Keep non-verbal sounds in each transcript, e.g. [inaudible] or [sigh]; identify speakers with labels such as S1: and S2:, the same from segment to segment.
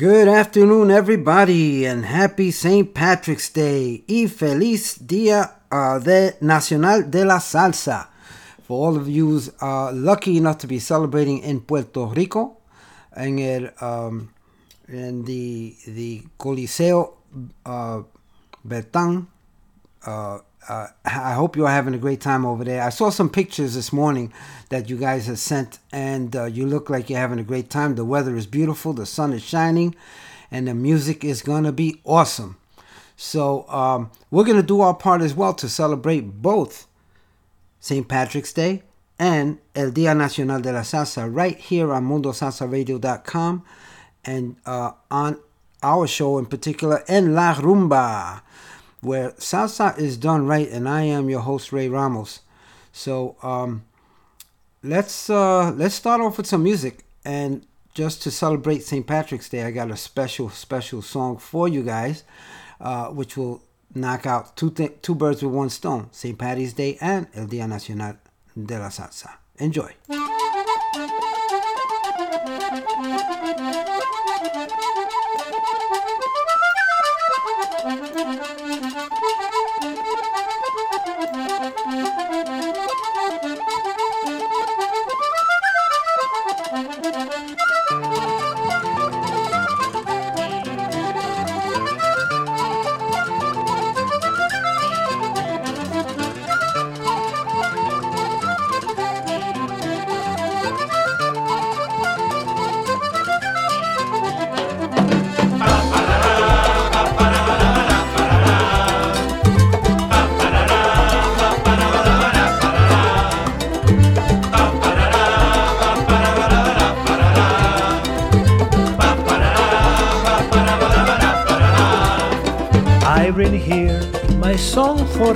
S1: Good afternoon, everybody, and happy St. Patrick's Day y feliz Día uh, de Nacional de la Salsa. For all of you uh, lucky enough to be celebrating in Puerto Rico, en el um, in the the Coliseo uh, Bertán. Uh, uh, I hope you're having a great time over there. I saw some pictures this morning that you guys have sent, and uh, you look like you're having a great time. The weather is beautiful, the sun is shining, and the music is going to be awesome. So, um, we're going to do our part as well to celebrate both St. Patrick's Day and El Día Nacional de la Salsa right here on MundoSalsaRadio.com and uh, on our show in particular, En La Rumba where salsa is done right, and I am your host Ray Ramos. So um, let's uh, let's start off with some music, and just to celebrate St. Patrick's Day, I got a special special song for you guys, uh, which will knock out two th- two birds with one stone: St. Patty's Day and El Día Nacional de la Salsa. Enjoy.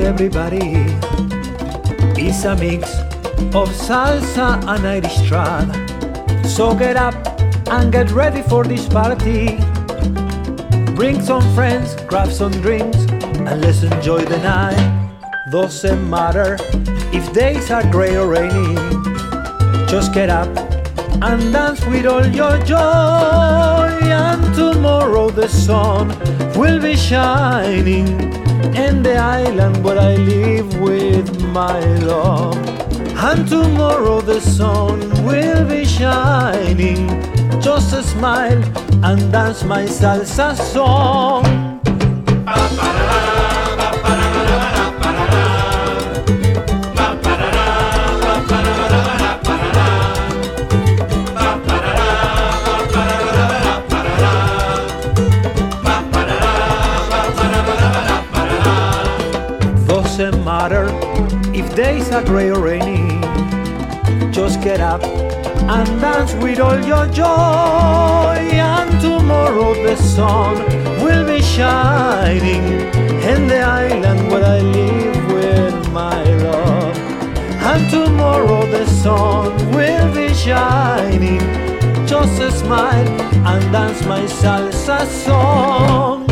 S2: Everybody. It's a mix of salsa and Irish trad. So get up and get ready for this party. Bring some friends, grab some drinks, and let's enjoy the night. Doesn't matter if days are gray or rainy. Just get up and dance with all your joy. And tomorrow the sun will be shining in the island where I live with my love. And tomorrow the sun will be shining. Just a smile and dance my salsa song. Are gray or rainy. Just get up and dance with all your joy. And tomorrow the sun will be shining in the island where I live with my love. And tomorrow the sun will be shining. Just a smile and dance my salsa song.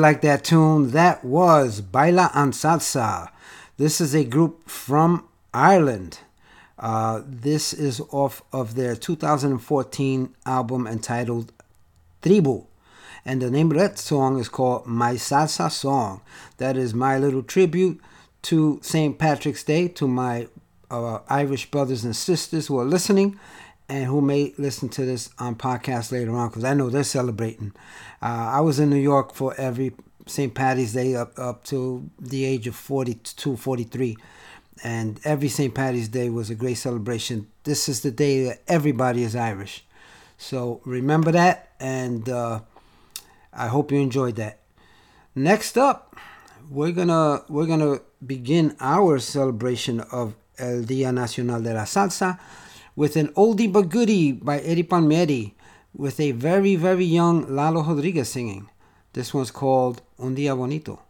S1: Like that tune. That was Baila en Salsa. This is a group from Ireland. Uh, this is off of their 2014 album entitled Tribu. And the name of that song is called My Salsa Song. That is my little tribute to St. Patrick's Day, to my uh, Irish brothers and sisters who are listening and who may listen to this on podcast later on because I know they're celebrating. Uh, I was in New York for every St. Patty's Day up, up to the age of 42, 43. And every St. Patty's Day was a great celebration. This is the day that everybody is Irish. So remember that, and uh, I hope you enjoyed that. Next up, we're gonna we're gonna begin our celebration of El Día Nacional de la Salsa with an oldie but goodie by Eddie Palmieri with a very very young Lalo Rodriguez singing. This one's called Un Día Bonito.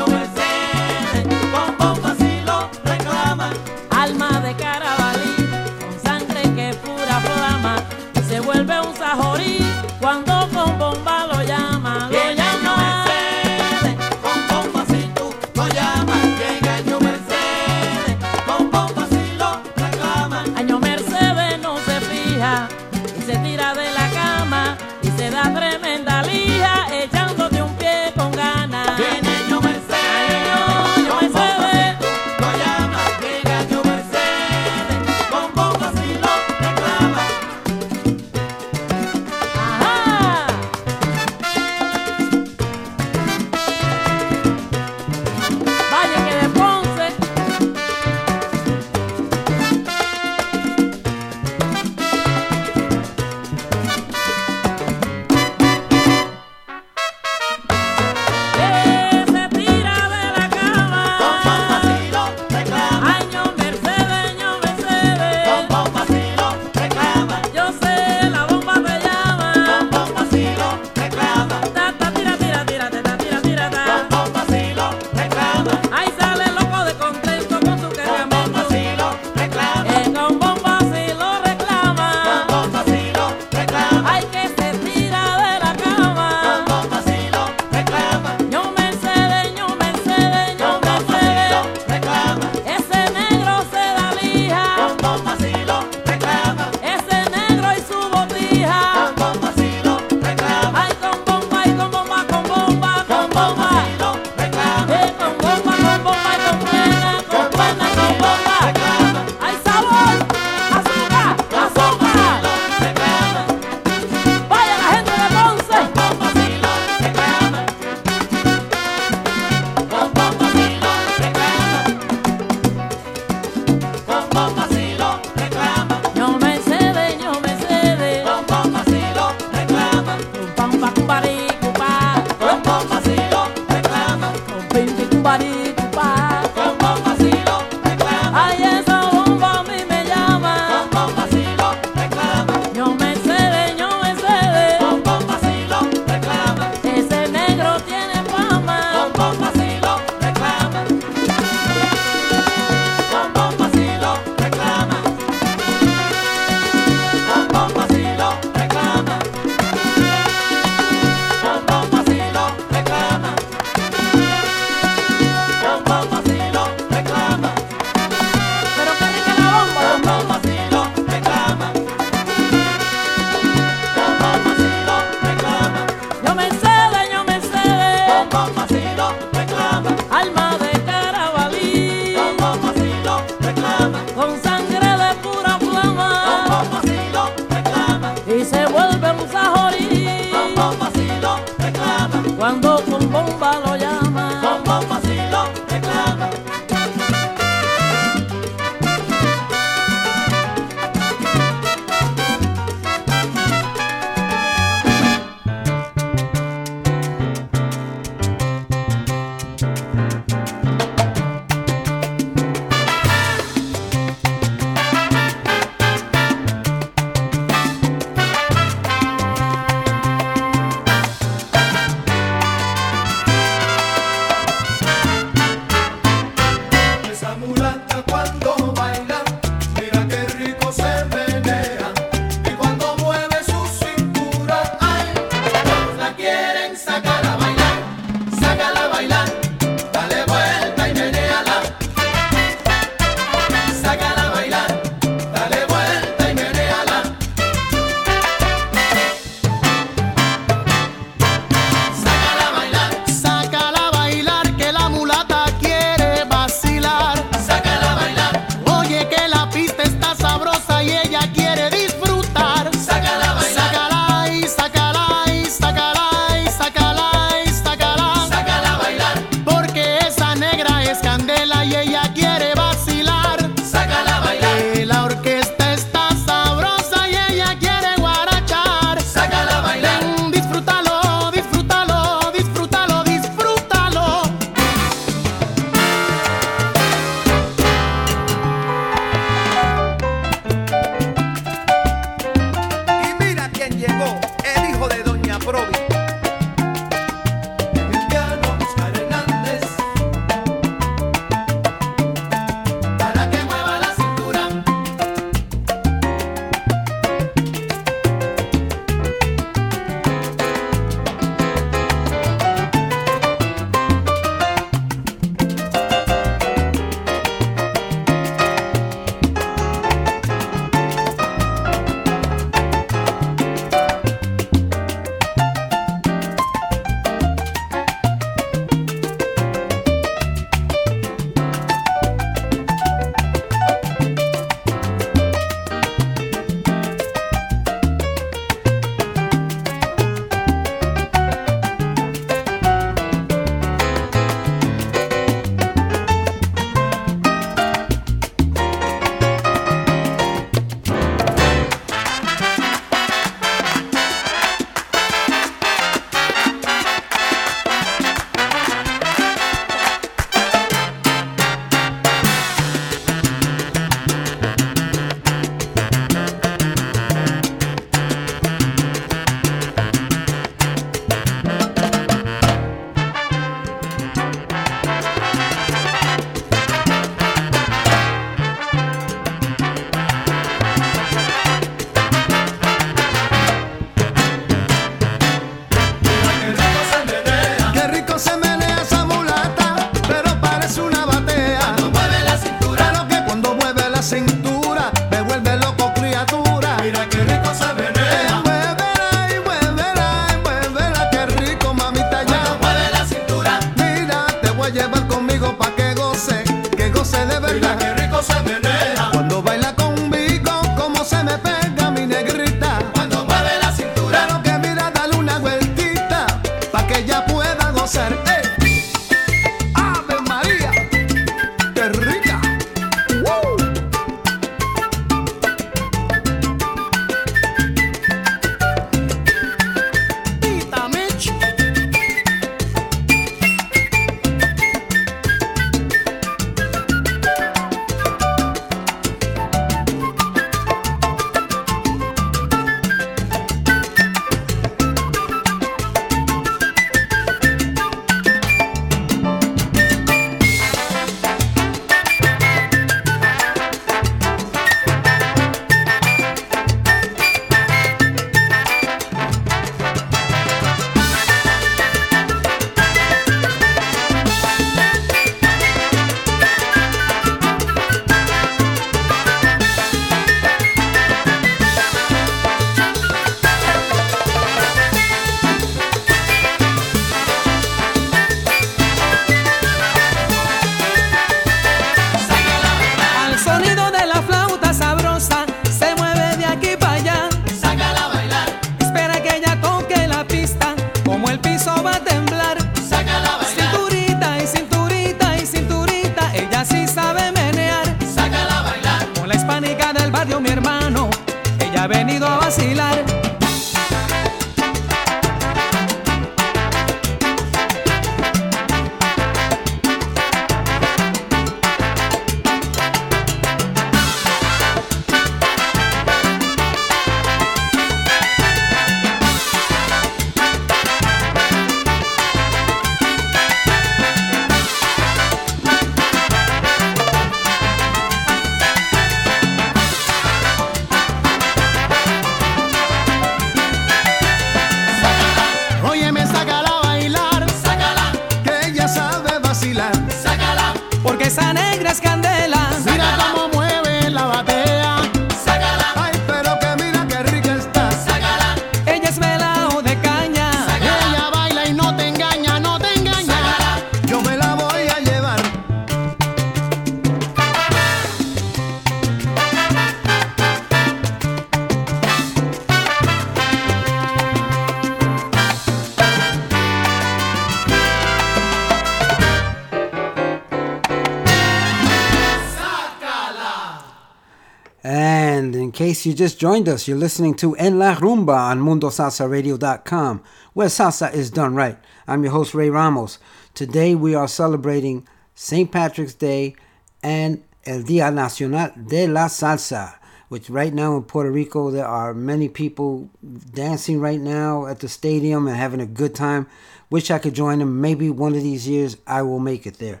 S1: You just joined us, you're listening to En La Rumba on MundoSalsaRadio.com, where salsa is done right. I'm your host, Ray Ramos. Today we are celebrating St. Patrick's Day and El Día Nacional de la Salsa, which right now in Puerto Rico, there are many people dancing right now at the stadium and having a good time. Wish I could join them. Maybe one of these years I will make it there.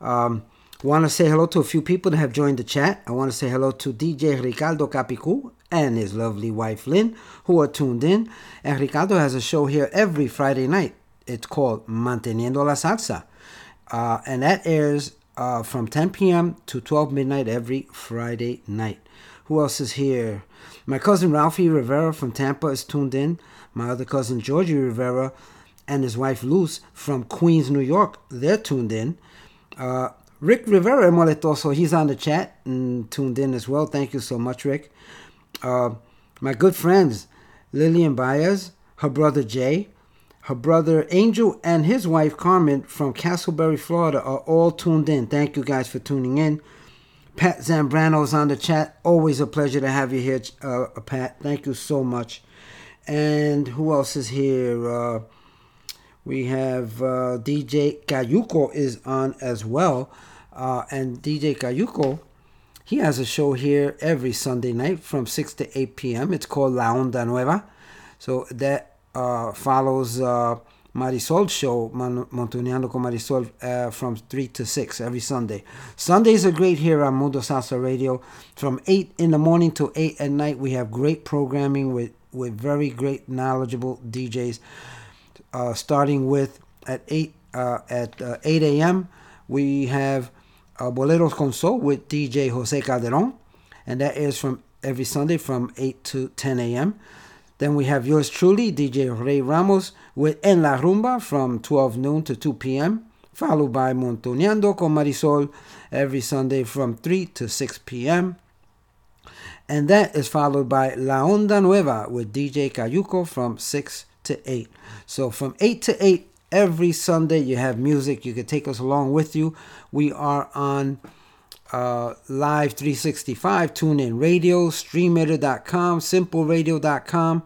S1: Um, Want to say hello to a few people that have joined the chat. I want to say hello to DJ Ricardo Capicu and his lovely wife Lynn, who are tuned in. And Ricardo has a show here every Friday night. It's called Manteniendo la Salsa. Uh, and that airs uh, from 10 p.m. to 12 midnight every Friday night. Who else is here? My cousin Ralphie Rivera from Tampa is tuned in. My other cousin Georgie Rivera and his wife Luz from Queens, New York, they're tuned in. Uh, Rick Rivera Moletoso, he's on the chat and tuned in as well. Thank you so much, Rick. Uh, my good friends, Lillian Baez, her brother Jay, her brother Angel, and his wife Carmen from Casselberry, Florida are all tuned in. Thank you guys for tuning in. Pat Zambrano's on the chat. Always a pleasure to have you here, uh, Pat. Thank you so much. And who else is here? Uh, we have uh, DJ Cayuco is on as well. Uh, and DJ Cayuco, he has a show here every Sunday night from 6 to 8 p.m. It's called La Onda Nueva. So that uh, follows uh, Marisol's show, Montuneando con Marisol, uh, from 3 to 6 every Sunday. Sundays are great here on Mundo Salsa Radio. From 8 in the morning to 8 at night, we have great programming with, with very great, knowledgeable DJs. Uh, starting with at 8 uh, at uh, 8 a.m., we have uh, Boleros con Soul with DJ Jose Calderon, and that is from every Sunday from 8 to 10 a.m. Then we have yours truly, DJ Ray Ramos, with En La Rumba from 12 noon to 2 p.m., followed by Montuneando con Marisol every Sunday from 3 to 6 p.m. And that is followed by La Onda Nueva with DJ Cayuco from 6 to 8. So from 8 to 8 every Sunday, you have music. You can take us along with you. We are on uh, Live 365, TuneIn Radio, StreamItter.com, SimpleRadio.com,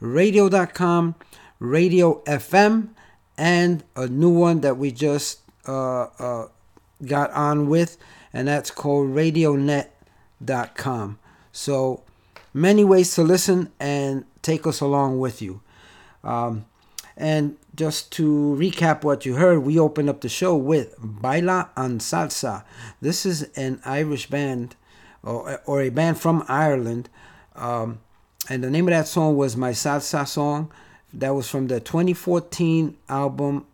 S1: Radio.com, Radio FM, and a new one that we just uh, uh, got on with, and that's called RadioNet.com. So many ways to listen and take us along with you. Um, and just to recap what you heard, we opened up the show with Baila en Salsa. This is an Irish band or, or a band from Ireland. Um, and the name of that song was My Salsa Song. That was from the 2014 album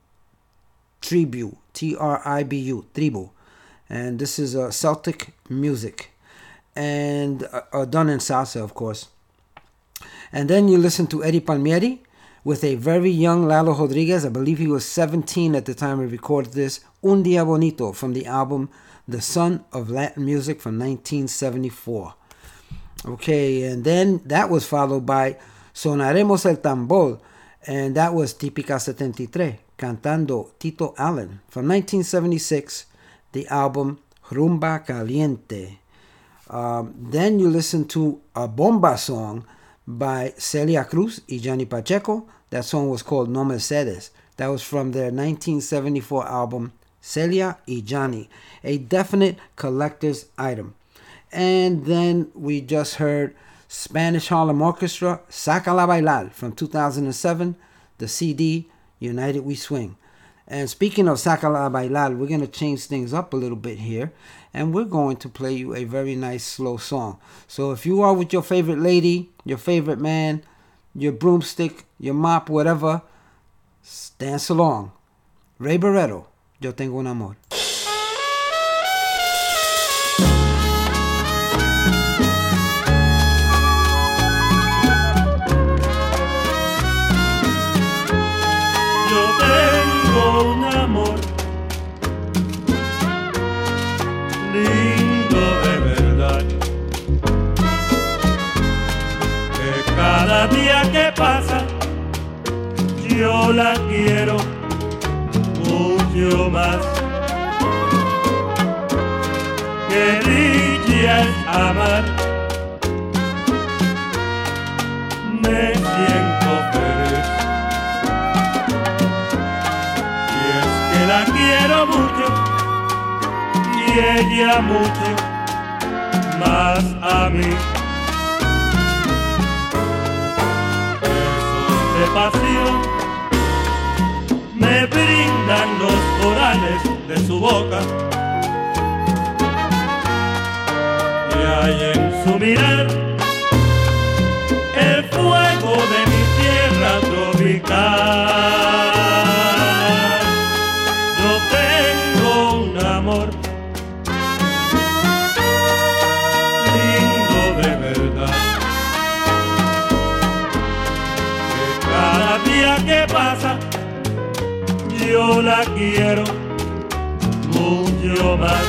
S1: Tribu, T R I B U, Tribu. And this is uh, Celtic music. And uh, uh, done in salsa, of course. And then you listen to Eddie Palmieri with a very young Lalo Rodriguez. I believe he was 17 at the time we recorded this. Un Dia Bonito from the album The Son of Latin Music from 1974. Okay, and then that was followed by Sonaremos el Tambor, and that was Típica 73, cantando Tito Allen from 1976, the album Rumba Caliente. Um, then you listen to a bomba song by Celia Cruz y Johnny Pacheco. That song was called No Mercedes. That was from their 1974 album Celia y Johnny, a definite collector's item. And then we just heard Spanish Harlem Orchestra, Saca la Bailar from 2007, the CD United We Swing. And speaking of Saca la Bailar, we're going to change things up a little bit here. And we're going to play you a very nice slow song. So if you are with your favorite lady, your favorite man, your broomstick, your mop, whatever, dance along. Ray Barretto, Yo Tengo un Amor.
S3: Yo la quiero mucho más. Que dicha es amar. Me siento feliz. Y es que la quiero mucho y ella mucho más a mí. Besos de pasión me brindan los corales de su boca. Y hay en su mirar el fuego de mi tierra tropical. Yo la quiero mucho más.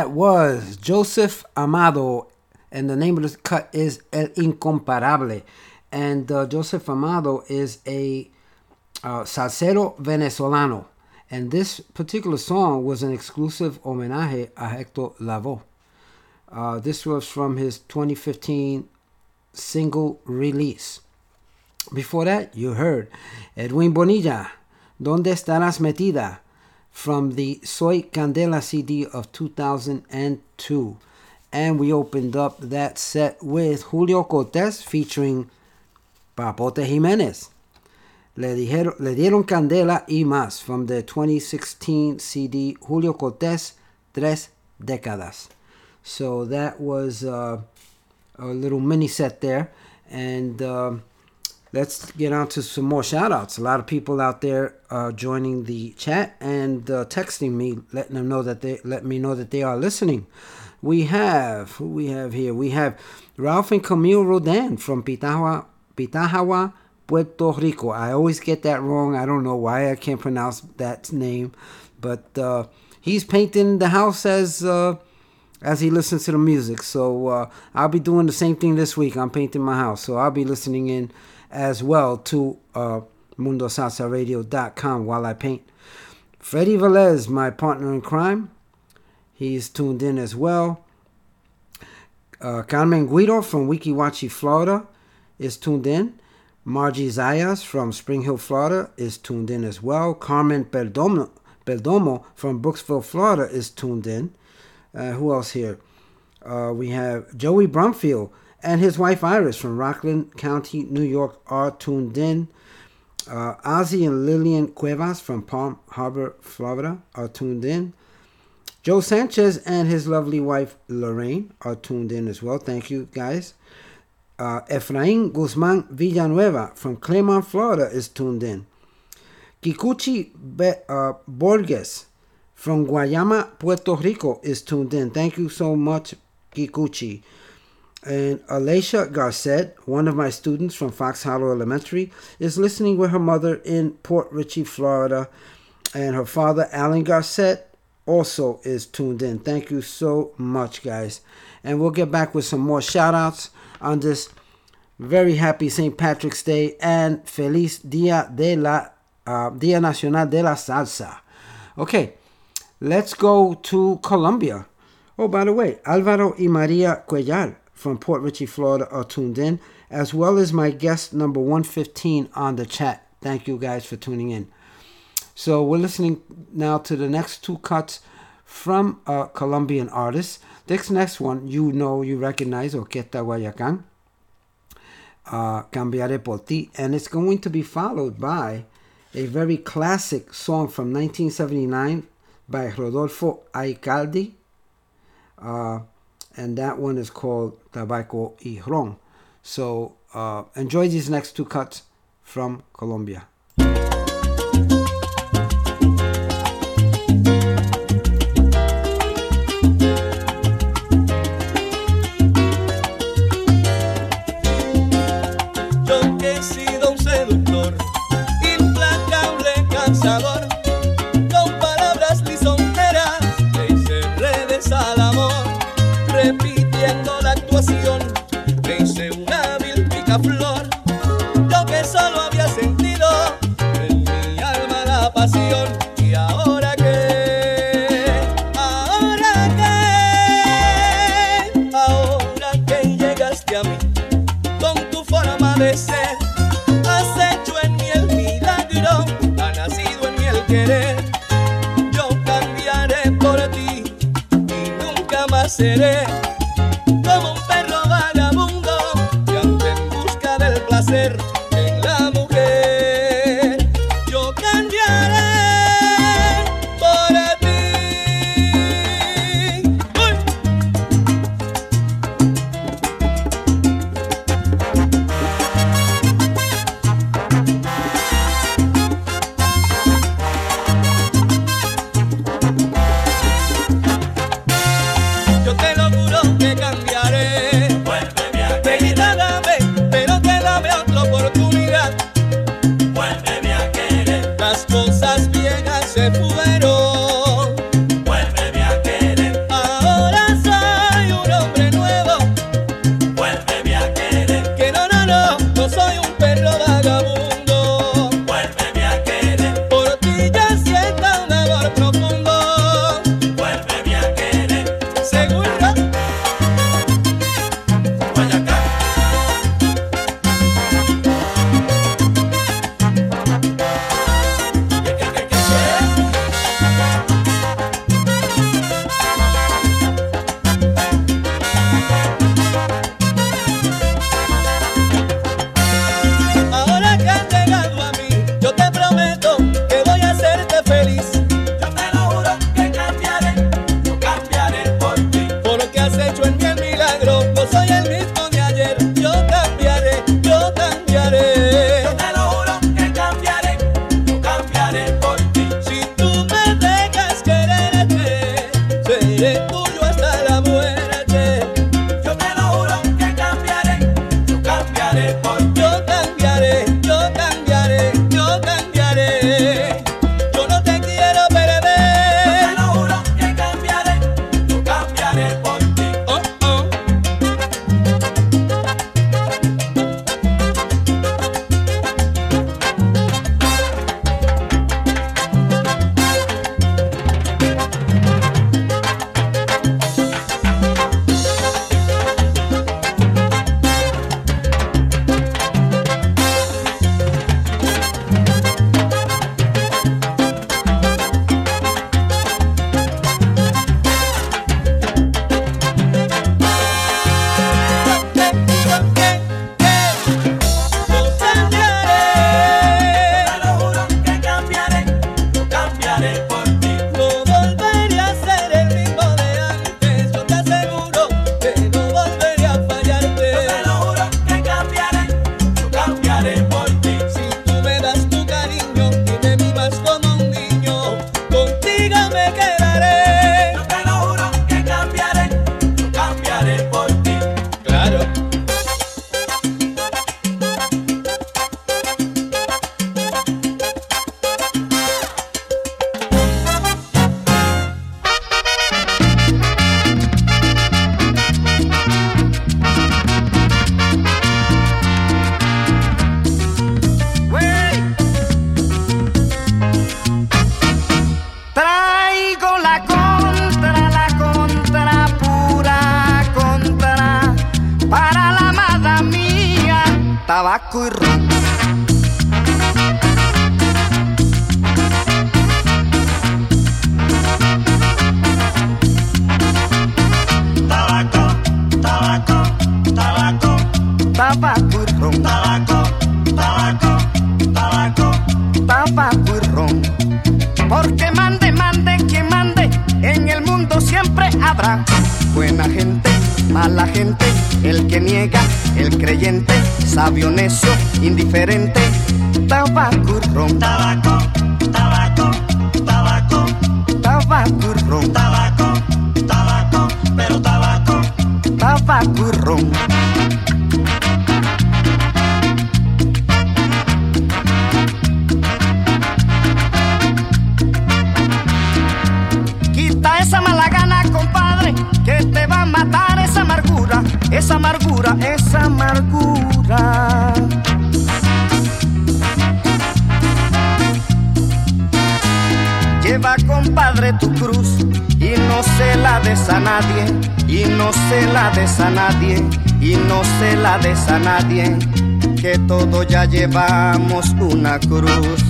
S1: That was Joseph Amado. And the name of this cut is El Incomparable. And uh, Joseph Amado is a uh, salsero venezolano. And this particular song was an exclusive homenaje a Hector Lavoe. Uh, this was from his 2015 single release. Before that, you heard Edwin Bonilla, Donde Estarás Metida, from the Soy Candela CD of 2002. And we opened up that set with Julio Cortez featuring Papote Jimenez. Le, dijeron, le dieron candela y más from the 2016 CD Julio Cortez Tres Décadas. So that was uh, a little mini set there. And um let's get on to some more shout outs. A lot of people out there uh, joining the chat and uh, texting me, letting them know that they let me know that they are listening. We have who we have here. We have Ralph and Camille Rodan from Pitahua, Pitahua, Puerto Rico. I always get that wrong. I don't know why I can't pronounce that name, but uh, he's painting the house as uh, as he listens to the music. So uh, I'll be doing the same thing this week. I'm painting my house, so I'll be listening in as well to uh, MundoSalsaRadio.com while I paint. Freddie Velez, my partner in crime, he's tuned in as well. Uh, Carmen Guido from Weeki Wachee, Florida, is tuned in. Margie Zayas from Spring Hill, Florida, is tuned in as well. Carmen Perdomo, Perdomo from Brooksville, Florida, is tuned in. Uh, who else here? Uh, we have Joey Brumfield and his wife Iris from Rockland County, New York, are tuned in. Uh, Ozzy and Lillian Cuevas from Palm Harbor, Florida, are tuned in. Joe Sanchez and his lovely wife Lorraine are tuned in as well. Thank you, guys. Uh, Efrain Guzman Villanueva from Clermont, Florida, is tuned in. Kikuchi Be- uh, Borges from Guayama, Puerto Rico, is tuned in. Thank you so much, Kikuchi. And Alicia Garcet, one of my students from Fox Hollow Elementary, is listening with her mother in Port Richey, Florida. And her father, Alan Garcet, also is tuned in. Thank you so much, guys. And we'll get back with some more shout outs on this very happy St. Patrick's Day and Feliz Dia de la uh, Dia Nacional de la Salsa. Okay, let's go to Colombia. Oh, by the way, Alvaro y Maria Cuellar from Port Richey, Florida are tuned in, as well as my guest number 115 on the chat. Thank you guys for tuning in. So we're listening now to the next two cuts from a Colombian artist. This next one, you know, you recognize, Orquesta Guayacán, uh, Cambiaré por ti, and it's going to be followed by a very classic song from 1979 by Rodolfo Aicardi, uh, and that one is called Tabaco y Ron. So uh, enjoy these next two cuts from Colombia.
S4: Querer. Yo cambiaré por ti y nunca más seré la
S5: des a nadie, que todos ya llevamos una cruz.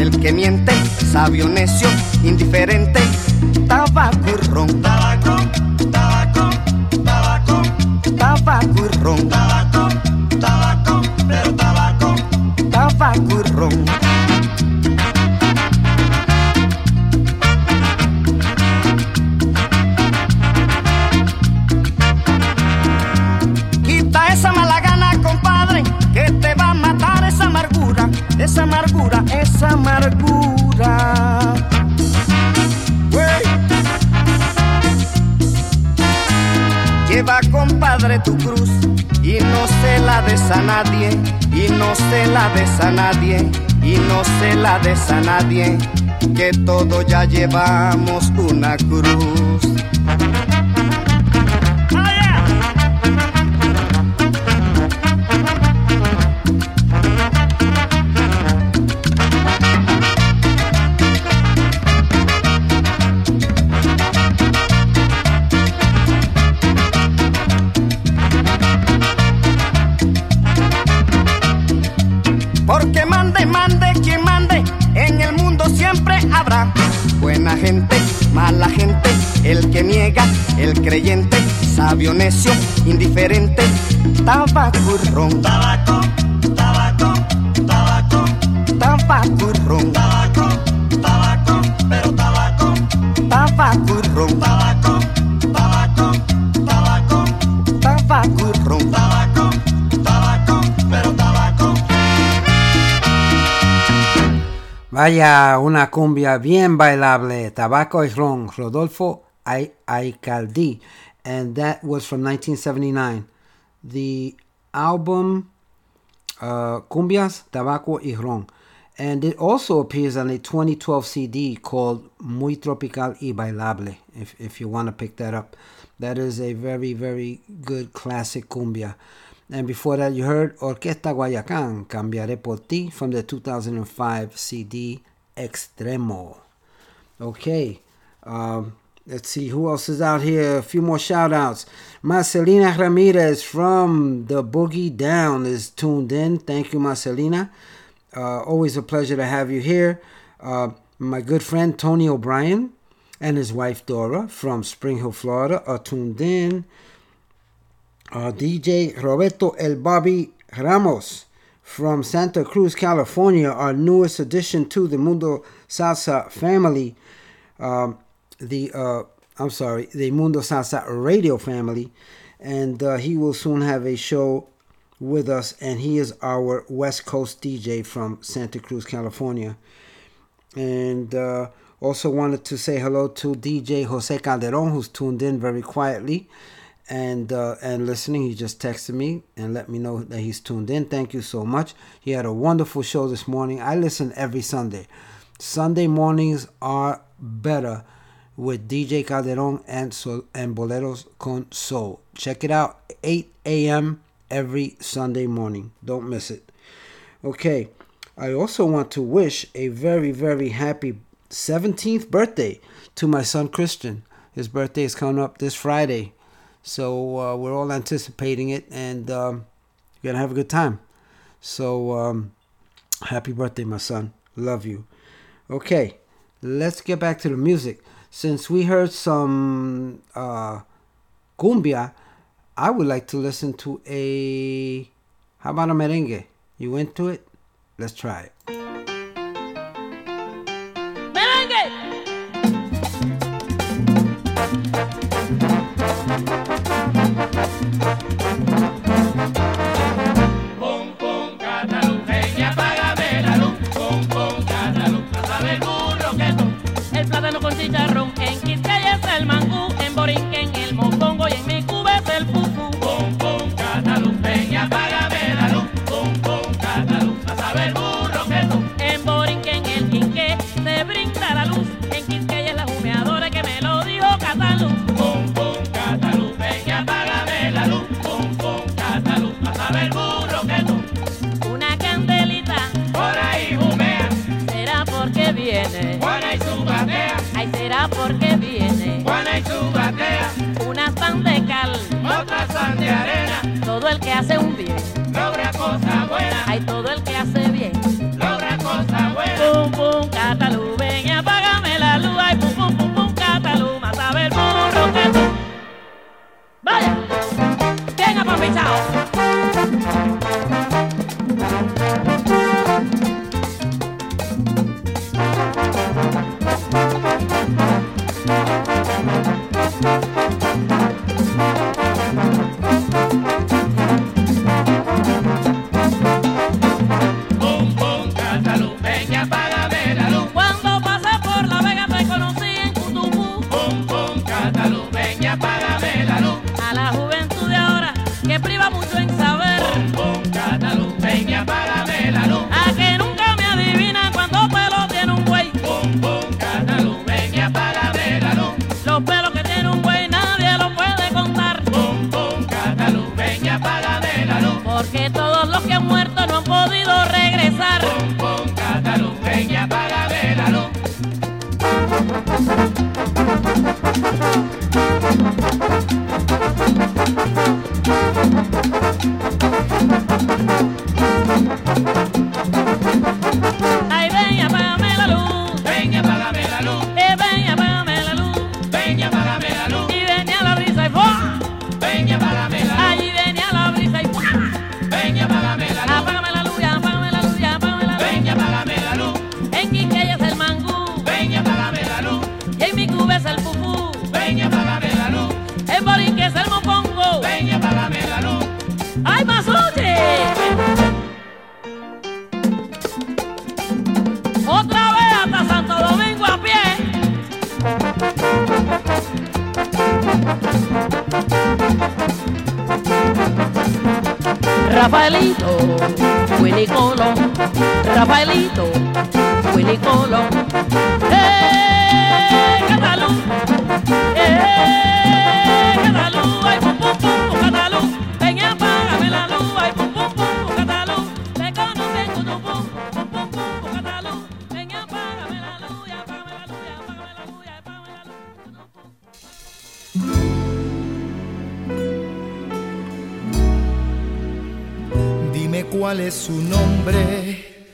S5: El que miente, sabio, necio, indiferente, tabaco y ron,
S6: Tabaco, tabaco, tabaco,
S5: tabaco y ron,
S6: tabaco, tabaco, pero tabaco.
S5: tabaco y ron. Y no se la des a nadie, que todos ya llevamos una cruz. Necio, indiferente, tabaco y ron,
S6: Tabaco, tabaco, tabaco,
S5: tabaco y ron,
S6: tabaco, tabaco, pero tabaco.
S5: tabaco y ron,
S6: Tabaco, tabaco, tabaco,
S5: tabaco y ron.
S6: tabaco, tabaco, pero tabaco.
S1: Vaya, una cumbia bien bailable. Tabaco y Ron, Rodolfo Ay- Aicaldi. And that was from 1979. The album uh, Cumbias, Tabaco y Ron. And it also appears on a 2012 CD called Muy Tropical y Bailable, if, if you want to pick that up. That is a very, very good classic cumbia. And before that, you heard Orquesta Guayacán, Cambiaré por ti, from the 2005 CD Extremo. Okay. Um, let's see who else is out here. A few more shout outs. Marcelina Ramirez from the Boogie Down is tuned in. Thank you, Marcelina. Uh, always a pleasure to have you here. Uh, my good friend Tony O'Brien and his wife Dora from Spring Hill, Florida are tuned in. Uh, DJ Roberto El Bobby Ramos from Santa Cruz, California, our newest addition to the Mundo Salsa family. Um, the uh, I'm sorry, the Mundo Salsa Radio family, and uh, he will soon have a show with us, and he is our West Coast DJ from Santa Cruz, California, and. Uh, also wanted to say hello to DJ Jose Calderon, who's tuned in very quietly and uh, and listening. He just texted me and let me know that he's tuned in. Thank you so much. He had a wonderful show this morning. I listen every Sunday. Sunday mornings are better with DJ Calderon and, and Boleros con Soul. Check it out, 8 a.m. every Sunday morning. Don't miss it. Okay, I also want to wish a very, very happy 17th birthday to my son Christian. His birthday is coming up this Friday. So uh, we're all anticipating it and um, you're going to have a good time. So um, happy birthday, my son. Love you. Okay, let's get back to the music since we heard some uh, cumbia, I would like to listen to a. How about a merengue? You into it? Let's try it.
S4: su batea.
S7: Una san de cal,
S4: otra san de arena.
S7: Todo el que hace un bien,
S4: logra cosa buena.
S7: Hay todo el que hace bien,
S4: logra cosa buena.
S7: Pum, pum, catalú, ven y apágame la luz. Ay, pum, pum, pum, pum, catalú, más a ver, burro que. Vaya, venga,
S8: papi. Cuál es su nombre,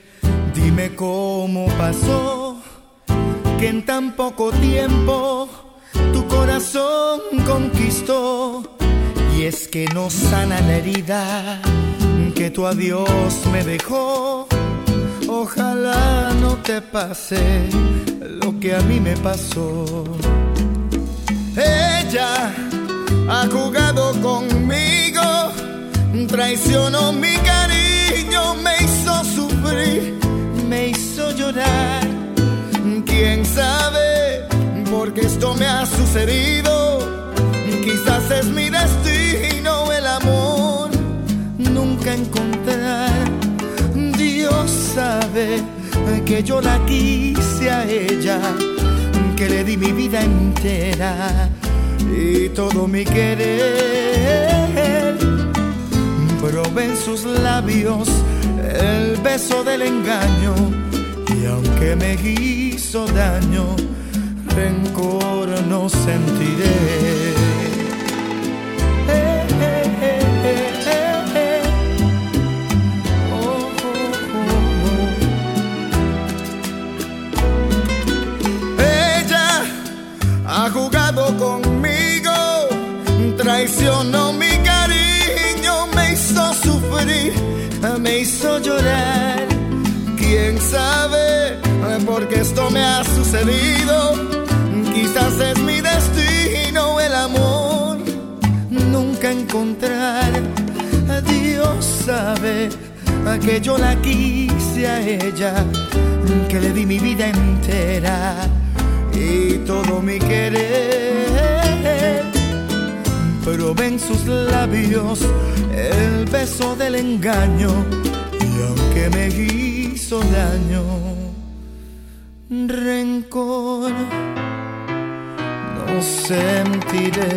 S8: dime cómo pasó, que en tan poco tiempo tu corazón conquistó. Y es que no sana la herida que tu adiós me dejó. Ojalá no te pase lo que a mí me pasó. Ella ha jugado conmigo Traicionó mi cariño, me hizo sufrir, me hizo llorar. ¿Quién sabe por qué esto me ha sucedido? Quizás es mi destino el amor nunca encontrar.
S9: Dios sabe que yo la quise a ella, que le di mi vida entera y todo mi querer. Probé en sus labios el beso del engaño y aunque me hizo daño, rencor no sentiré. Ella ha jugado conmigo, traicionó mi hizo llorar. Quién sabe por qué esto me ha sucedido. Quizás es mi destino el amor, nunca encontrar. Dios sabe que yo la quise a ella, que le di mi vida entera y todo mi querer. Pero ven sus labios el beso del engaño y aunque me hizo daño, rencor no sentiré.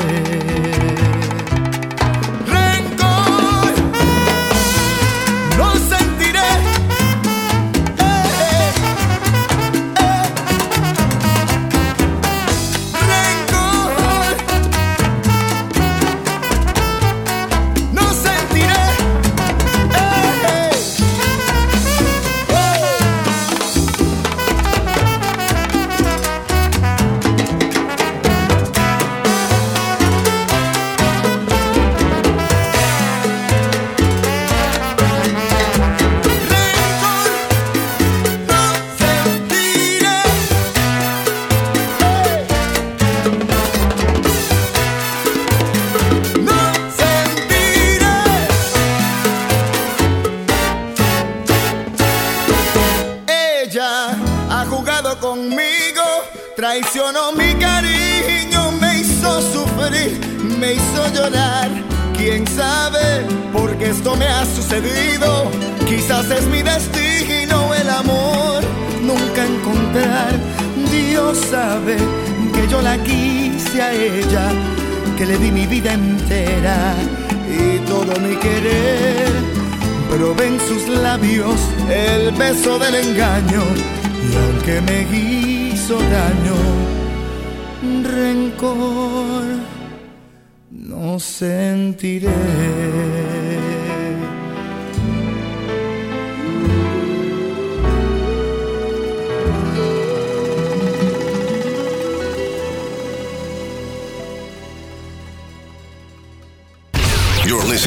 S9: Traicionó mi cariño, me hizo sufrir, me hizo llorar. Quién sabe por qué esto me ha sucedido. Quizás es mi destino el amor, nunca encontrar. Dios sabe que yo la quise a ella, que le di mi vida entera y todo mi querer. Pero ven sus labios el beso del engaño y aunque me hizo daño, rencor no sentiré.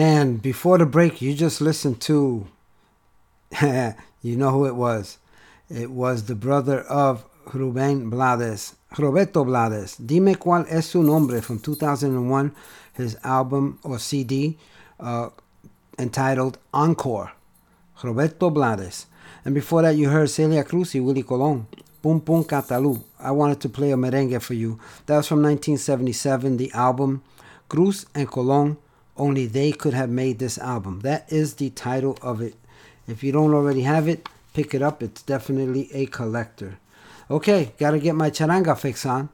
S1: And before the break, you just listened to, [laughs] you know who it was. It was the brother of Rubén Blades, Roberto Blades. Dime cuál es su nombre from 2001, his album or CD uh, entitled Encore. Roberto Blades. And before that, you heard Celia Cruz y Willie Colon. Pum Pum Catalú. I wanted to play a merengue for you. That was from 1977, the album Cruz and Colon. Only they could have made this album. That is the title of it. If you don't already have it, pick it up. It's definitely a collector. Okay, gotta get my charanga fix on.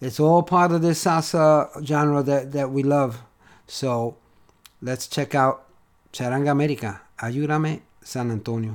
S1: It's all part of this salsa genre that, that we love. So let's check out Charanga America. Ayúdame, San Antonio.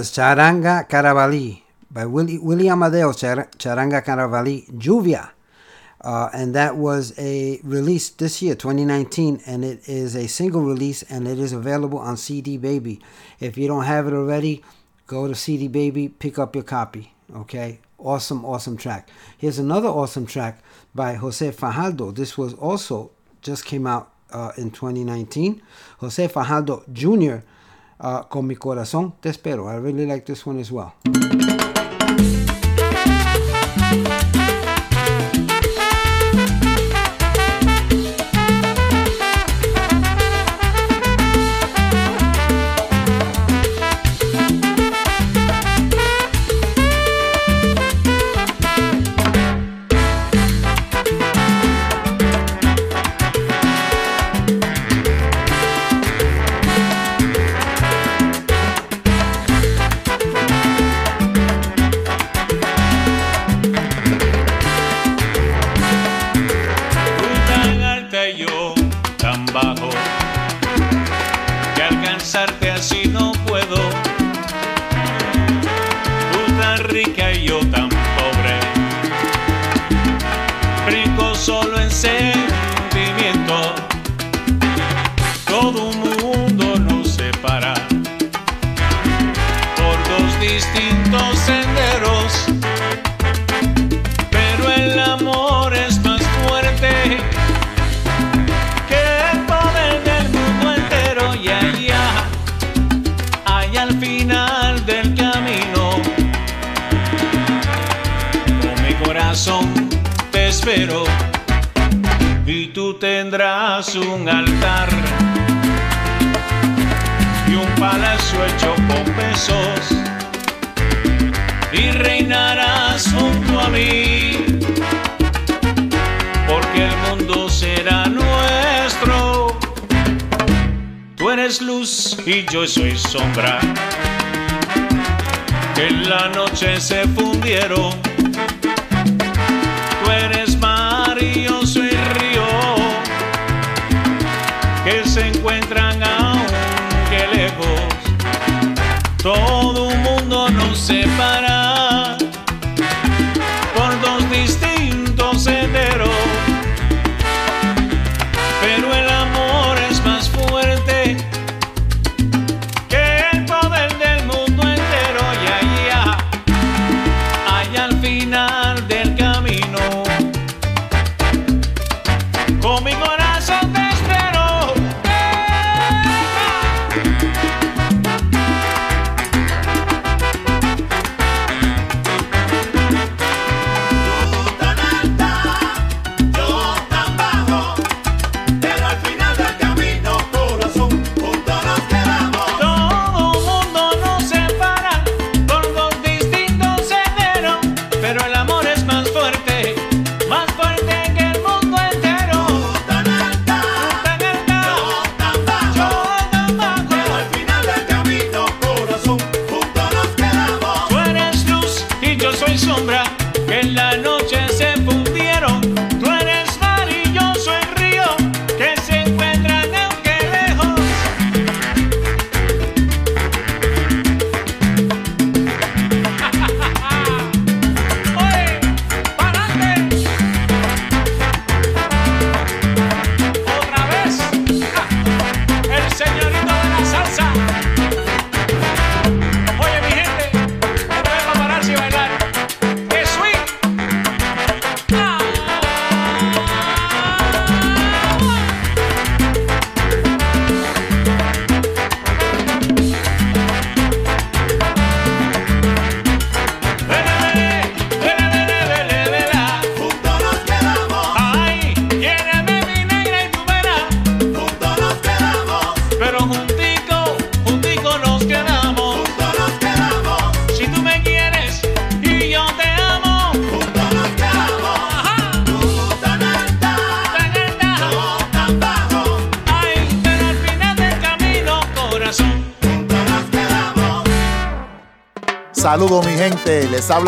S1: as Charanga Carabalí
S10: by Willie, Willy Amadeo Char, Charanga Carabalí Juvia. Uh, and that was a release this year 2019 and it is a single release and it is available on cd baby. If you don't have it already go to cd baby pick up your copy okay? Awesome awesome track. Here's another awesome track by jose fajardo. This was also just came out uh, in 2019 jose fajardo jr uh, con mi corazón. Te espero. I really like this one as well.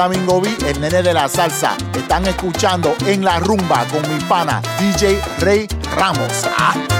S11: Flamingo B, el nene de la salsa. Están escuchando en la rumba con mi pana DJ Rey Ramos. ¡Ah!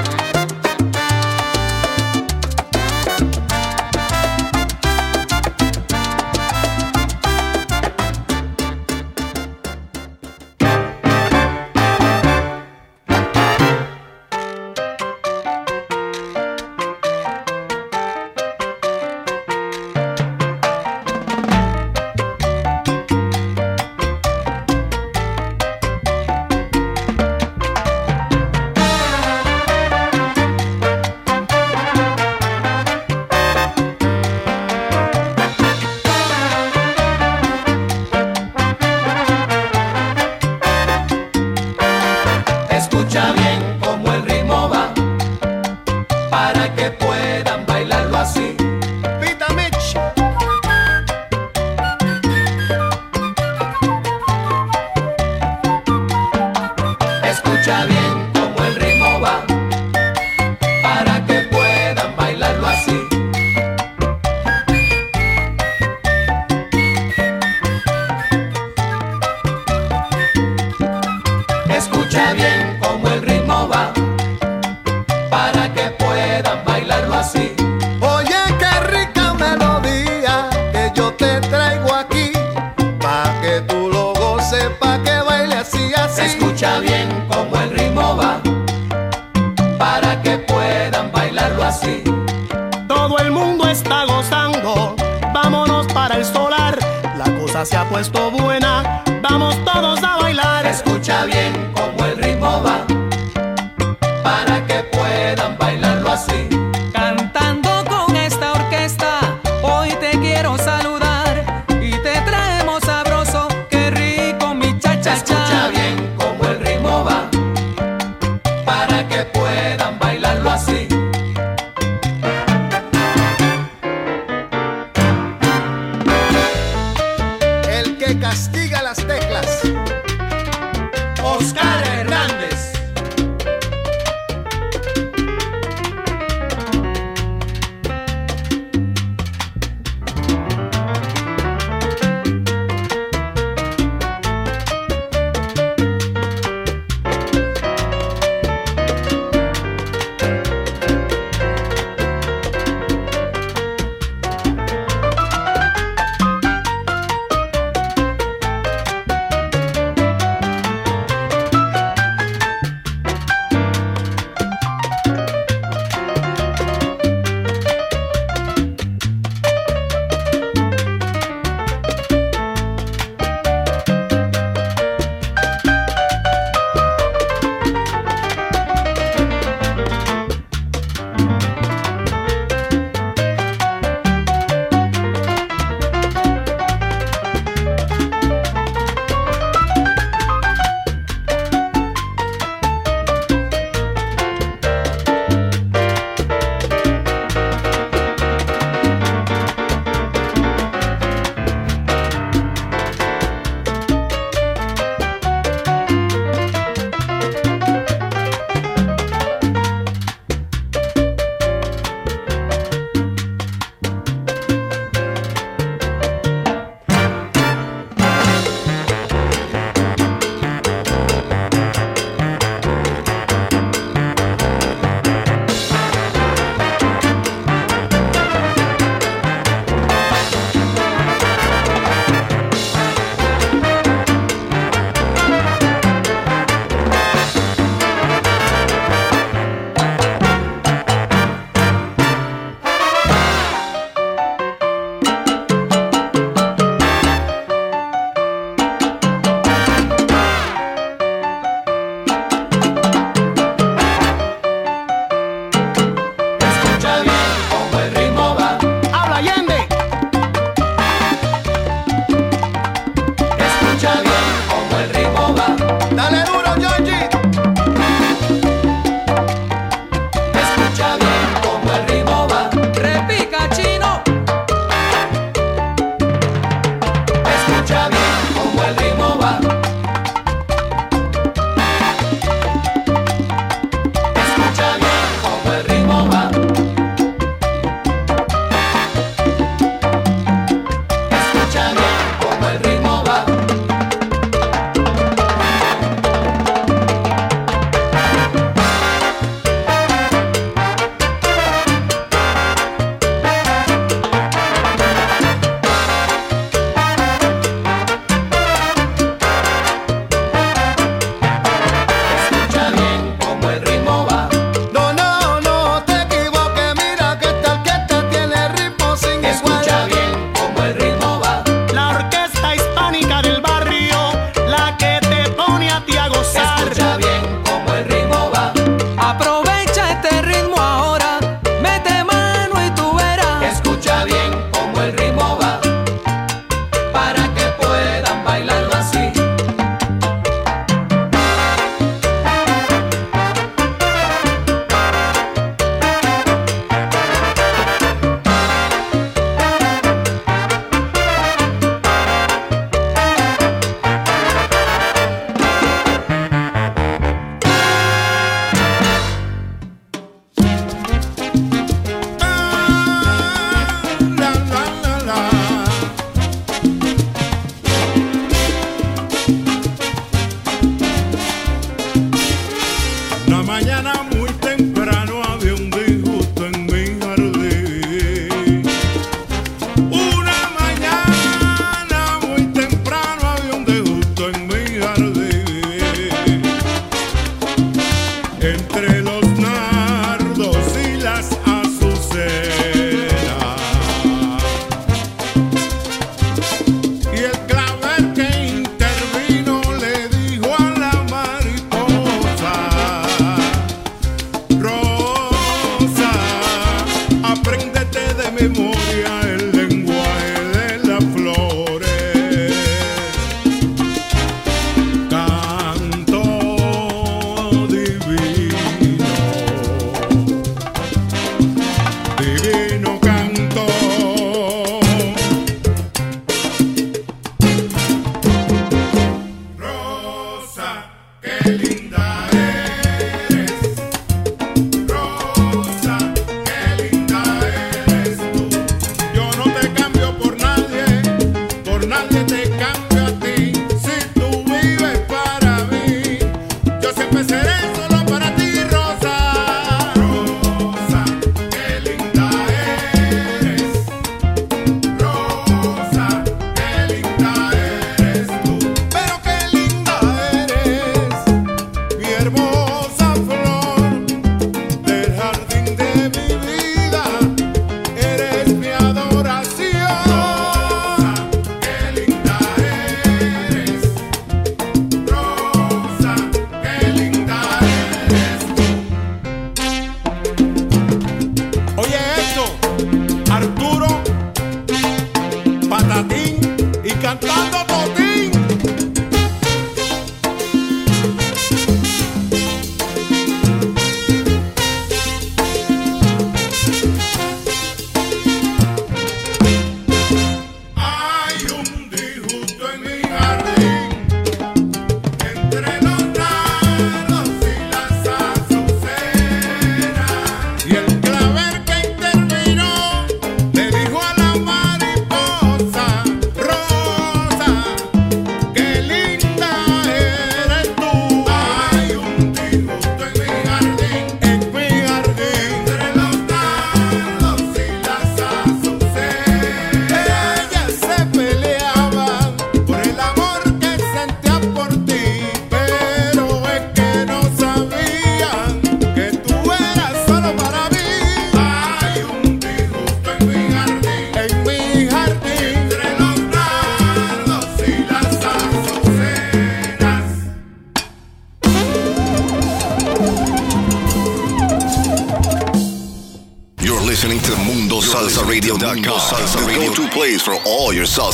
S12: se ha puesto buena, vamos todos a bailar.
S6: Escucha bien.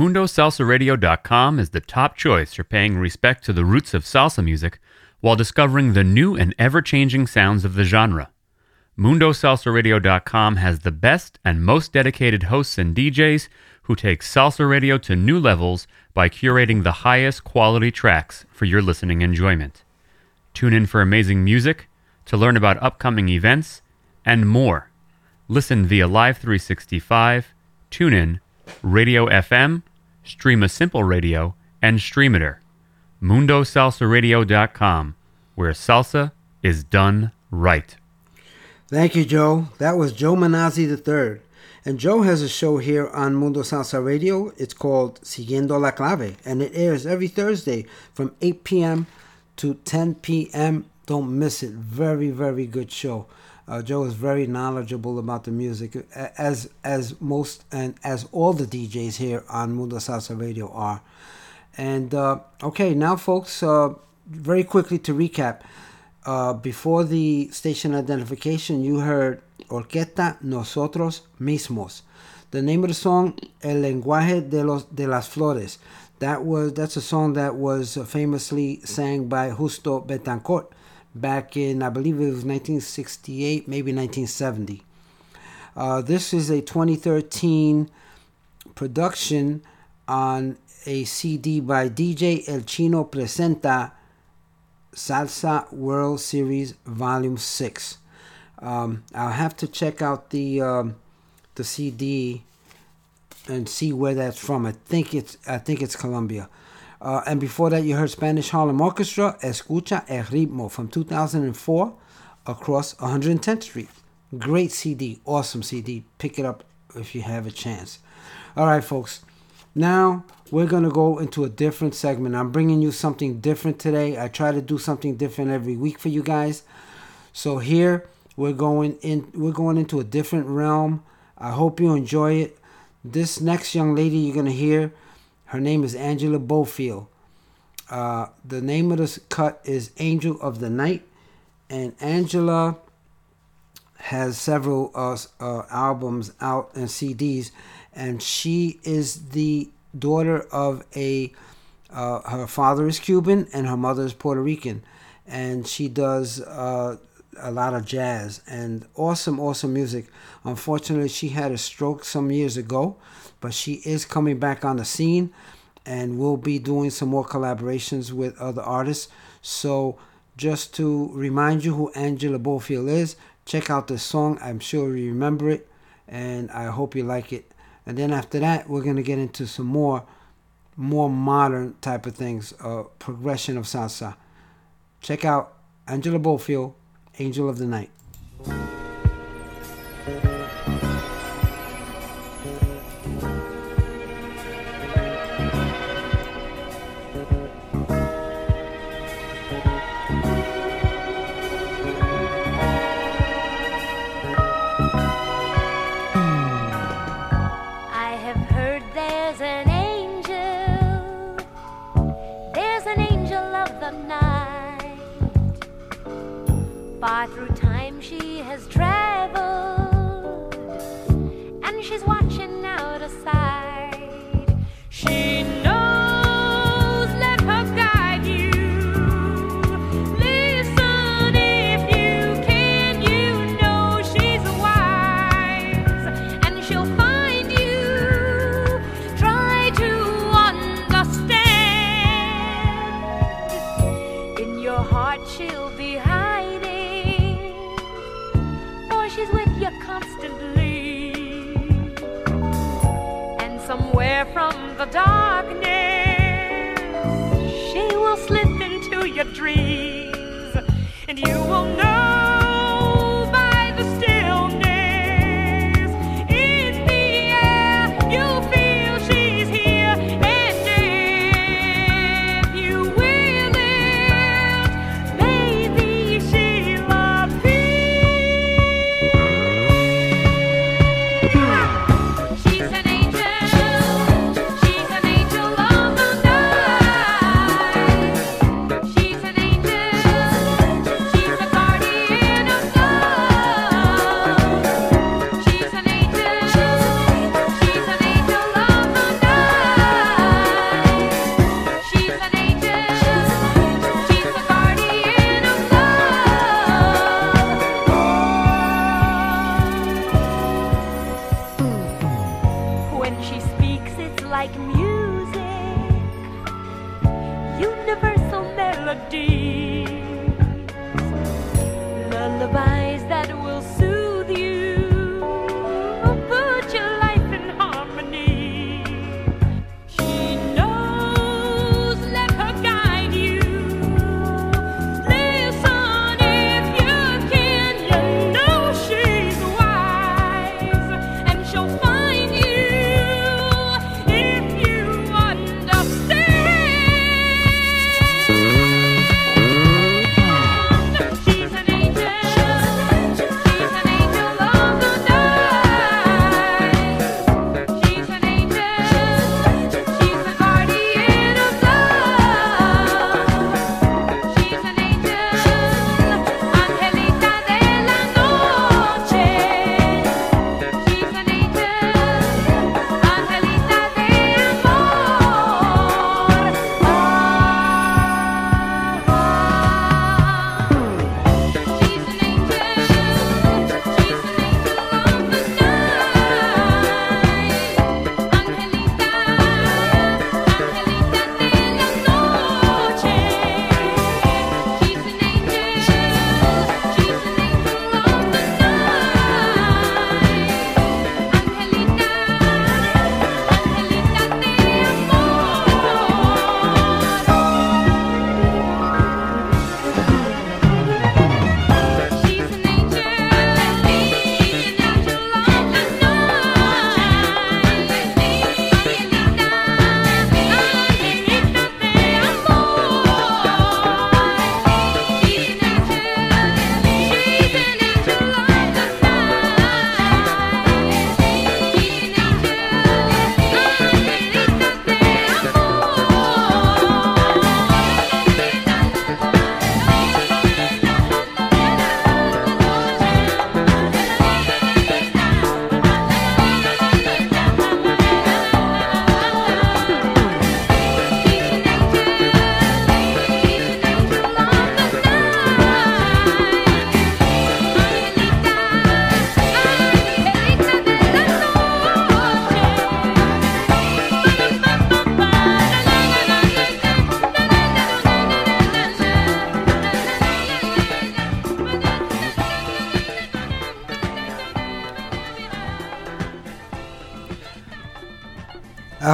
S13: MundoSalsaRadio.com is the top choice for paying respect to the roots of salsa music while discovering the new and ever changing sounds of the genre. MundoSalsaRadio.com has the best and most dedicated hosts and DJs who take salsa radio to new levels by curating the highest quality tracks for your listening enjoyment. Tune in for amazing music, to learn about upcoming events, and more. Listen via Live 365, TuneIn, Radio FM, Stream a Simple Radio, and Streamiter. MundoSalsaRadio.com, where salsa is done right.
S1: Thank you, Joe. That was Joe Manazzi III. And Joe has a show here on Mundo Salsa Radio. It's called Siguiendo la Clave, and it airs every Thursday from 8 p.m. to 10 p.m. Don't miss it. Very, very good show. Uh, Joe is very knowledgeable about the music, as as most and as all the DJs here on Mundo Salsa Radio are. And uh, okay, now, folks, uh, very quickly to recap. Uh, before the station identification, you heard Orquesta Nosotros Mismos. The name of the song, El Lenguaje de, los, de las Flores. That was that's a song that was famously sang by Justo Betancourt back in I believe it was 1968, maybe 1970. Uh, this is a 2013 production on a CD by DJ El Chino Presenta Salsa World Series Volume 6. Um, I'll have to check out the um, the CD and see where that's from. I think it's I think it's Colombia. Uh, and before that, you heard Spanish Harlem Orchestra, Escucha el Ritmo from 2004 across 110th Street. Great CD, awesome CD. Pick it up if you have a chance. All right, folks. Now we're going to go into a different segment. I'm bringing you something different today. I try to do something different every week for you guys. So here we're going in we're going into a different realm. I hope you enjoy it. This next young lady you're going to hear, her name is Angela Bofill. Uh, the name of this cut is Angel of the Night. And Angela has several uh, uh, albums out and CDs, and she is the daughter of a. Uh, her father is Cuban and her mother is Puerto Rican, and she does uh, a lot of jazz and awesome, awesome music. Unfortunately, she had a stroke some years ago, but she is coming back on the scene, and we'll be doing some more collaborations with other artists. So, just to remind you who Angela Bofill is, check out this song. I'm sure you remember it, and I hope you like it. And then after that, we're gonna get into some more, more modern type of things, uh, progression of salsa. Check out Angela Bofill, Angel of the Night.
S14: Far through time she has traveled, and she's watching into your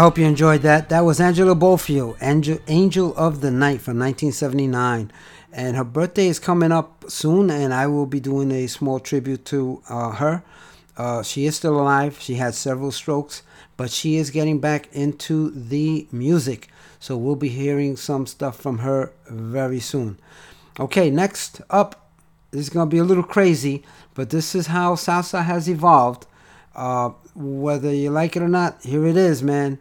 S1: hope you enjoyed that. That was Angela Bofill, Angel, Angel of the Night from 1979. And her birthday is coming up soon, and I will be doing a small tribute to uh, her. Uh, she is still alive. She had several strokes, but she is getting back into the music. So we'll be hearing some stuff from her very soon. Okay, next up, this is going to be a little crazy, but this is how salsa has evolved. Uh, whether you like it or not, here it is, man.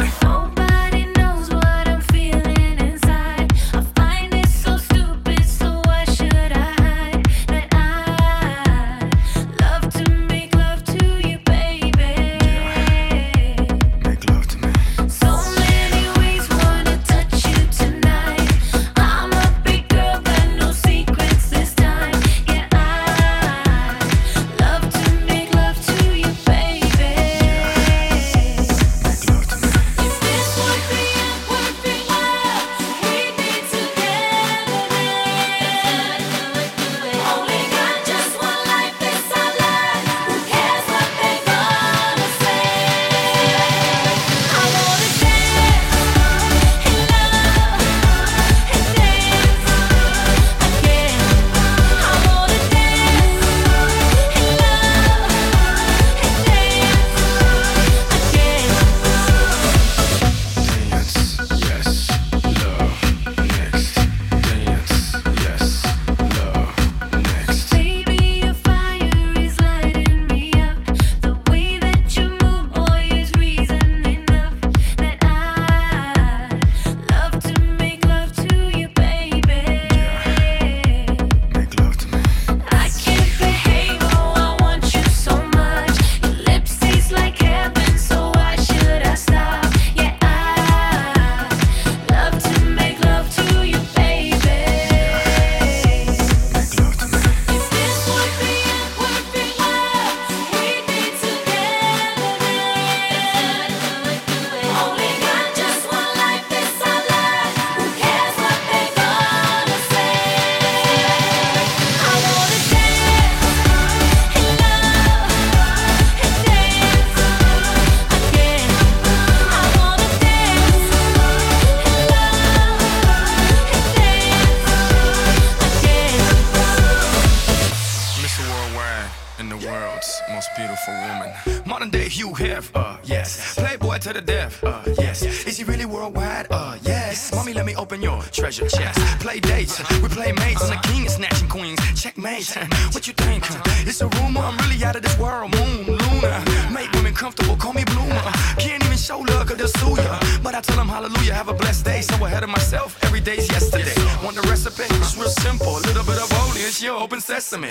S15: Testament.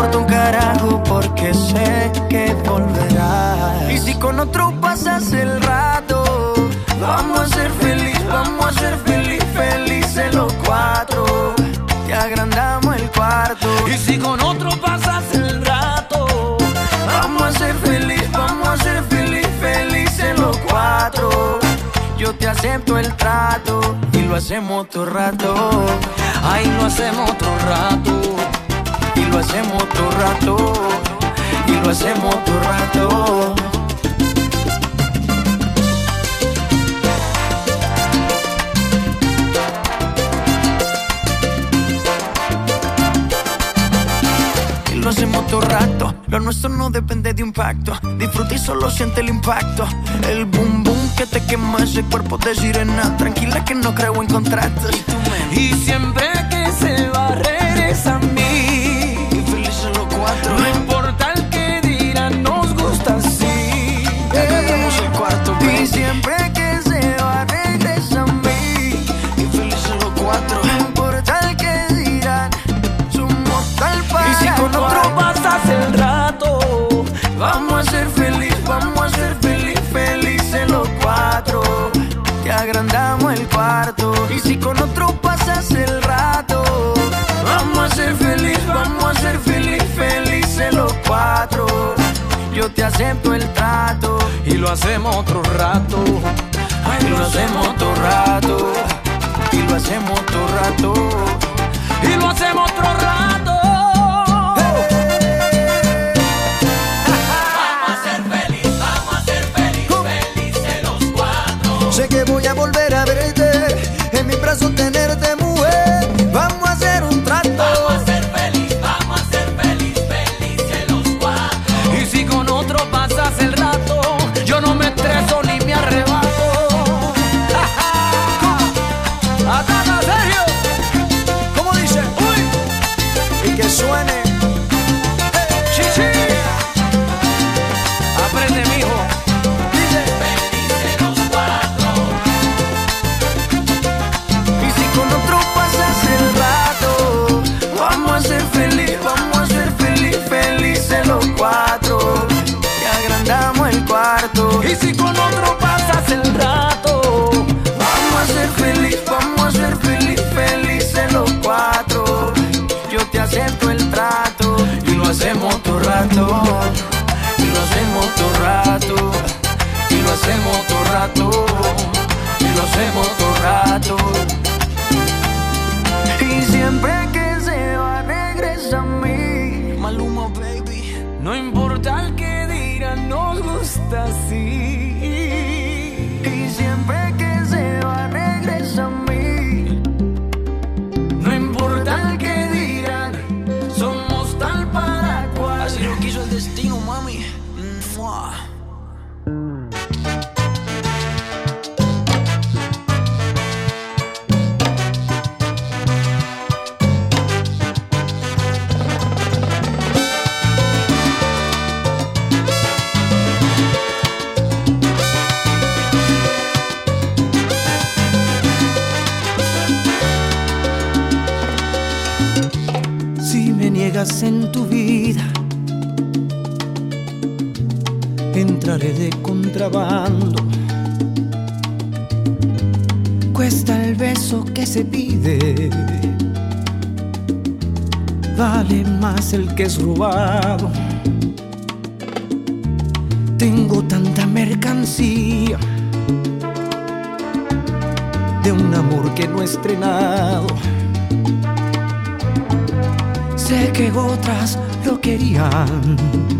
S15: Importa un carajo porque sé que volverás. Y si con otro pasas el rato, vamos a ser feliz, vamos a ser feliz, felices los cuatro. Te agrandamos el cuarto. Y si con otro pasas el rato, vamos a ser feliz, vamos a ser feliz, felices los cuatro. Yo te acepto el trato y lo hacemos todo rato. Ay, lo hacemos todo rato. Y lo hacemos todo rato. Y lo hacemos todo rato. y lo hacemos todo rato. Lo nuestro no depende de un pacto. Disfruta y solo siente el impacto. El boom boom que te quema ese cuerpo de sirena. Tranquila que no creo en contratos. Y siempre que se va, regresa a mí. No importa el que dirán, nos gusta así. Ya cantamos el cuarto, baby. Y siempre que se va, regresa a mí. Infeliz solo cuatro. No importa el que dirán, somos tal para. Y si con otro pasas el rato, vamos a ser feliz, vamos a ser feliz, felices los cuatro. Te agrandamos el cuarto. Y si con otro Yo te acepto el trato y lo hacemos otro rato. Ay, lo hacemos otro rato. Y lo hacemos otro rato. Y lo hacemos otro rato. de contrabando. Cuesta el beso que se pide, vale más el que es robado. Tengo tanta mercancía de un amor que no he estrenado. Sé que otras lo querían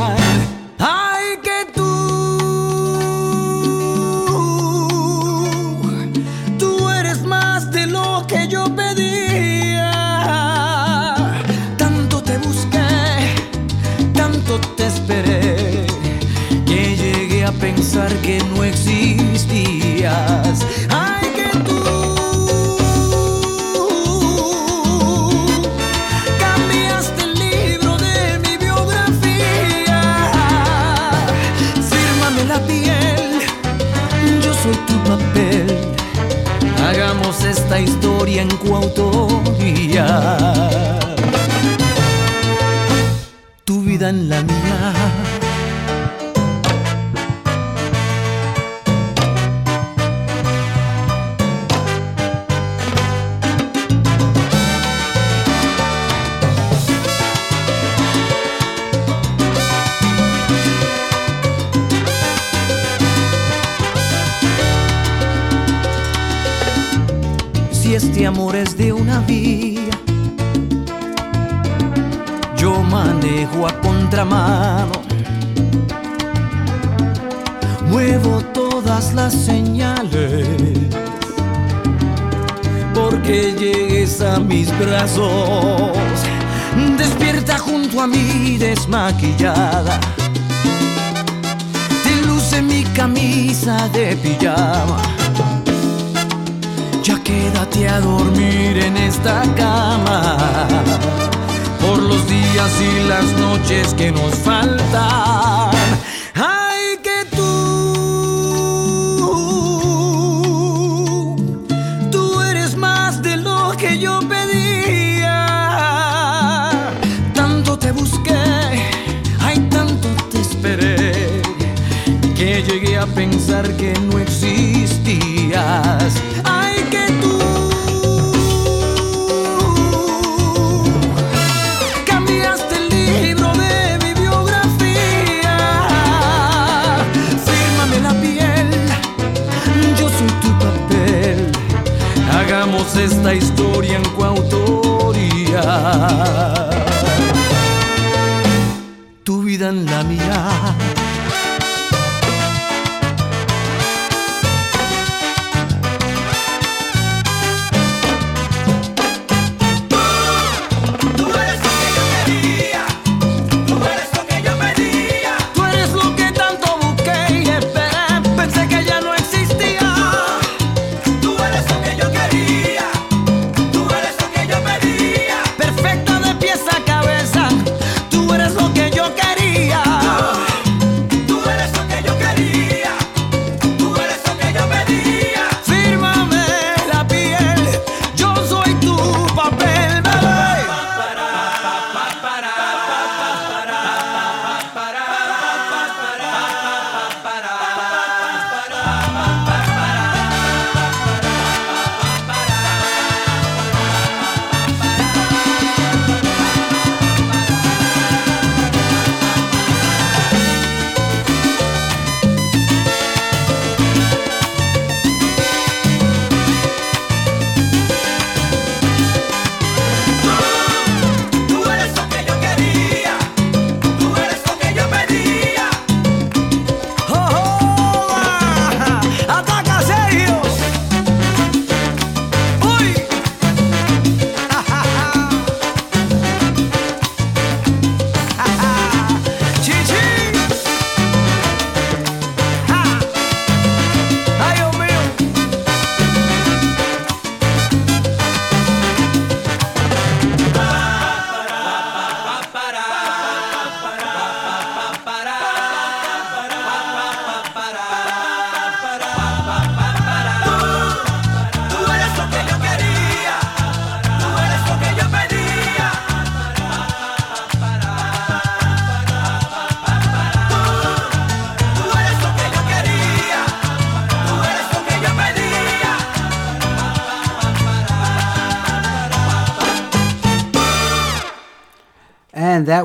S15: coautoría.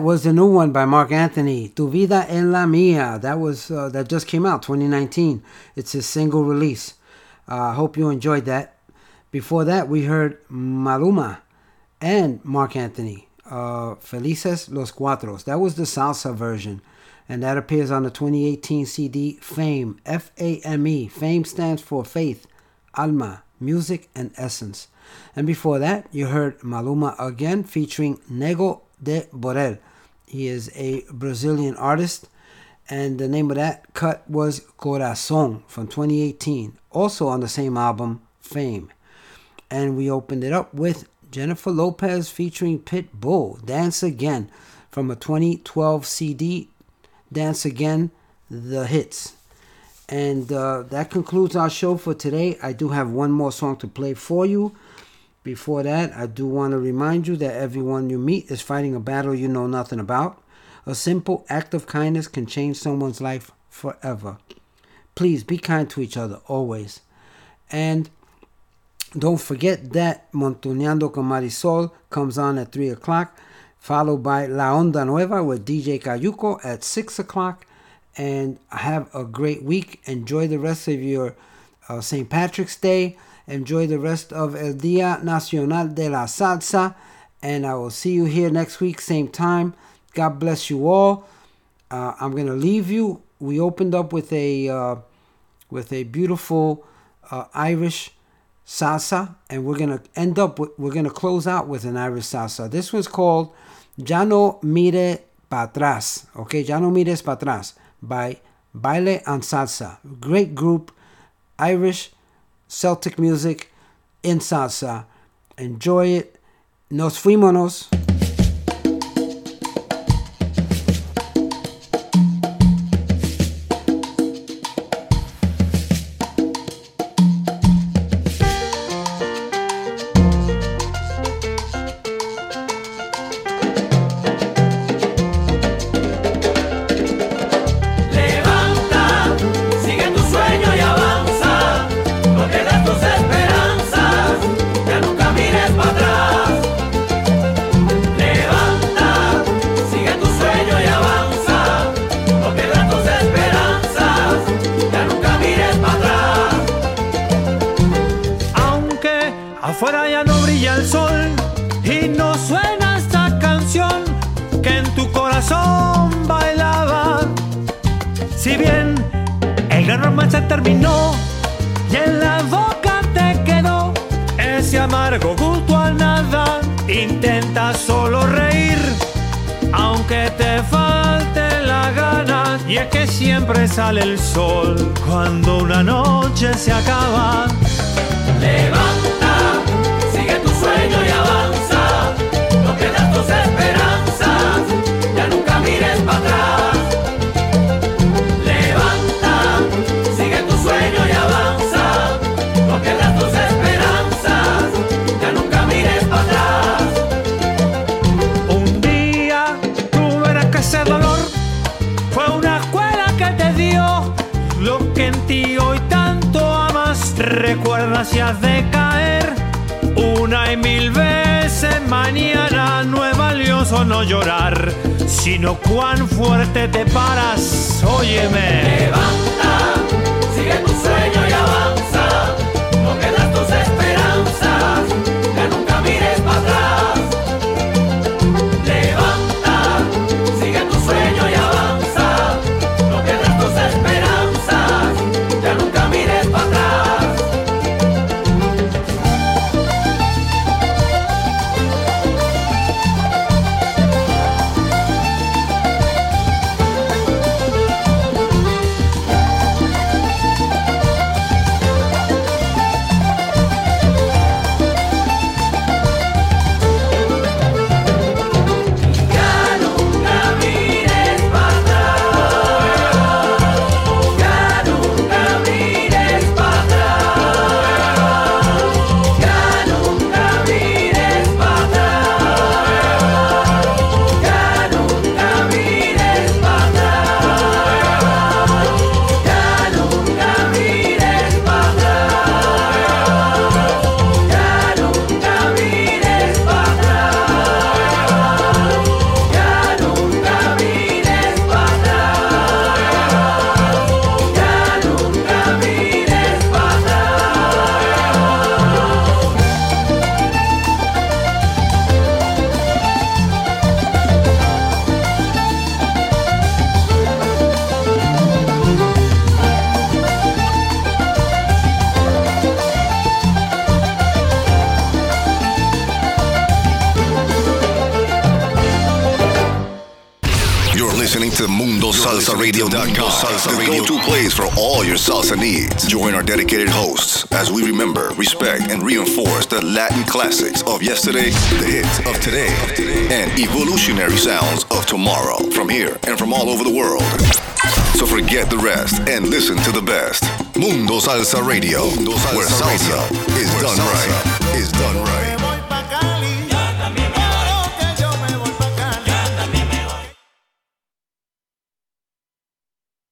S1: Was the new one by Marc Anthony, Tu Vida en la Mía. That was uh, that just came out 2019. It's his single release. I uh, hope you enjoyed that. Before that, we heard Maluma and Marc Anthony, uh, Felices los Cuatros. That was the salsa version, and that appears on the 2018 CD Fame. F A M E. Fame stands for faith, alma, music, and essence. And before that, you heard Maluma again featuring Nego do Borel. He is a Brazilian artist, and the name of that cut was Corazon from 2018, also on the same album, Fame. And we opened it up with Jennifer Lopez featuring Pitbull, Dance Again, from a 2012 CD, Dance Again, The Hits. And uh, that concludes our show for today. I do have one more song to play for you. Before that, I do want to remind you that everyone you meet is fighting a battle you know nothing about. A simple act of kindness can change someone's life forever. Please be kind to each other always. And don't forget that Montuneando con Marisol comes on at 3 o'clock, followed by La Onda Nueva with DJ Cayuco at 6 o'clock. And have a great week. Enjoy the rest of your uh, St. Patrick's Day. Enjoy the rest of El Día Nacional de la Salsa. And I will see you here next week, same time. God bless you all. Uh, I'm going to leave you. We opened up with a uh, with a beautiful uh, Irish salsa, and we're gonna end up with we're gonna close out with an Irish salsa. This was called Ya no mire pa atrás, okay? Ya no mires pa atrás by Baile and Salsa. Great group, Irish Celtic music in salsa. Enjoy it. Nos fuímonos.